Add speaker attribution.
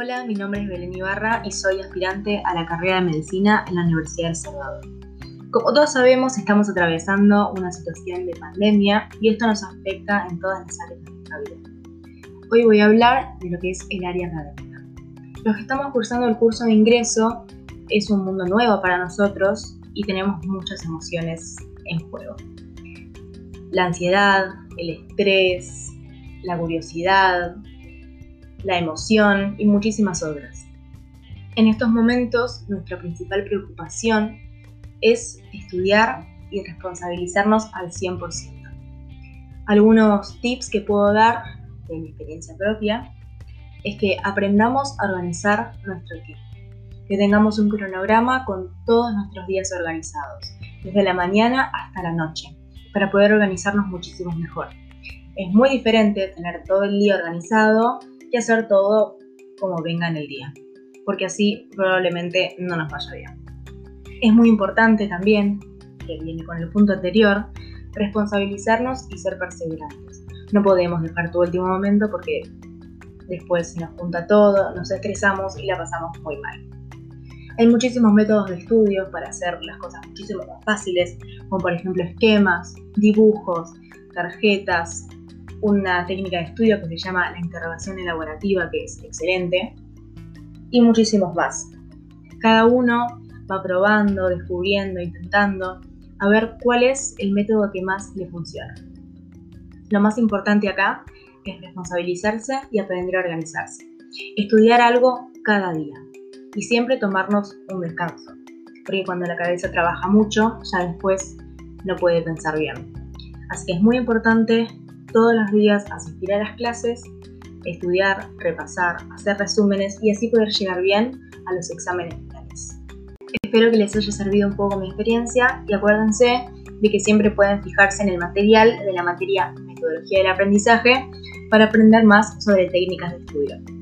Speaker 1: Hola, mi nombre es Belén Ibarra y soy aspirante a la carrera de medicina en la Universidad del Salvador. Como todos sabemos, estamos atravesando una situación de pandemia y esto nos afecta en todas las áreas de nuestra vida. Hoy voy a hablar de lo que es el área académica. Los que estamos cursando el curso de ingreso es un mundo nuevo para nosotros y tenemos muchas emociones en juego. La ansiedad, el estrés, la curiosidad, la emoción y muchísimas otras. En estos momentos nuestra principal preocupación es estudiar y responsabilizarnos al 100%. Algunos tips que puedo dar de mi experiencia propia es que aprendamos a organizar nuestro tiempo, que tengamos un cronograma con todos nuestros días organizados, desde la mañana hasta la noche, para poder organizarnos muchísimo mejor. Es muy diferente tener todo el día organizado y hacer todo como venga en el día, porque así probablemente no nos vaya bien. Es muy importante también, que viene con el punto anterior, responsabilizarnos y ser perseverantes. No podemos dejar todo último momento porque después se nos junta todo, nos estresamos y la pasamos muy mal. Hay muchísimos métodos de estudio para hacer las cosas muchísimo más fáciles, como por ejemplo esquemas, dibujos, tarjetas, una técnica de estudio que se llama la interrogación elaborativa, que es excelente, y muchísimos más. Cada uno va probando, descubriendo, intentando, a ver cuál es el método que más le funciona. Lo más importante acá es responsabilizarse y aprender a organizarse. Estudiar algo cada día y siempre tomarnos un descanso, porque cuando la cabeza trabaja mucho, ya después no puede pensar bien. Así que es muy importante todos los días asistir a las clases, estudiar, repasar, hacer resúmenes y así poder llegar bien a los exámenes finales. Espero que les haya servido un poco mi experiencia y acuérdense de que siempre pueden fijarse en el material de la materia Metodología del Aprendizaje para aprender más sobre técnicas de estudio.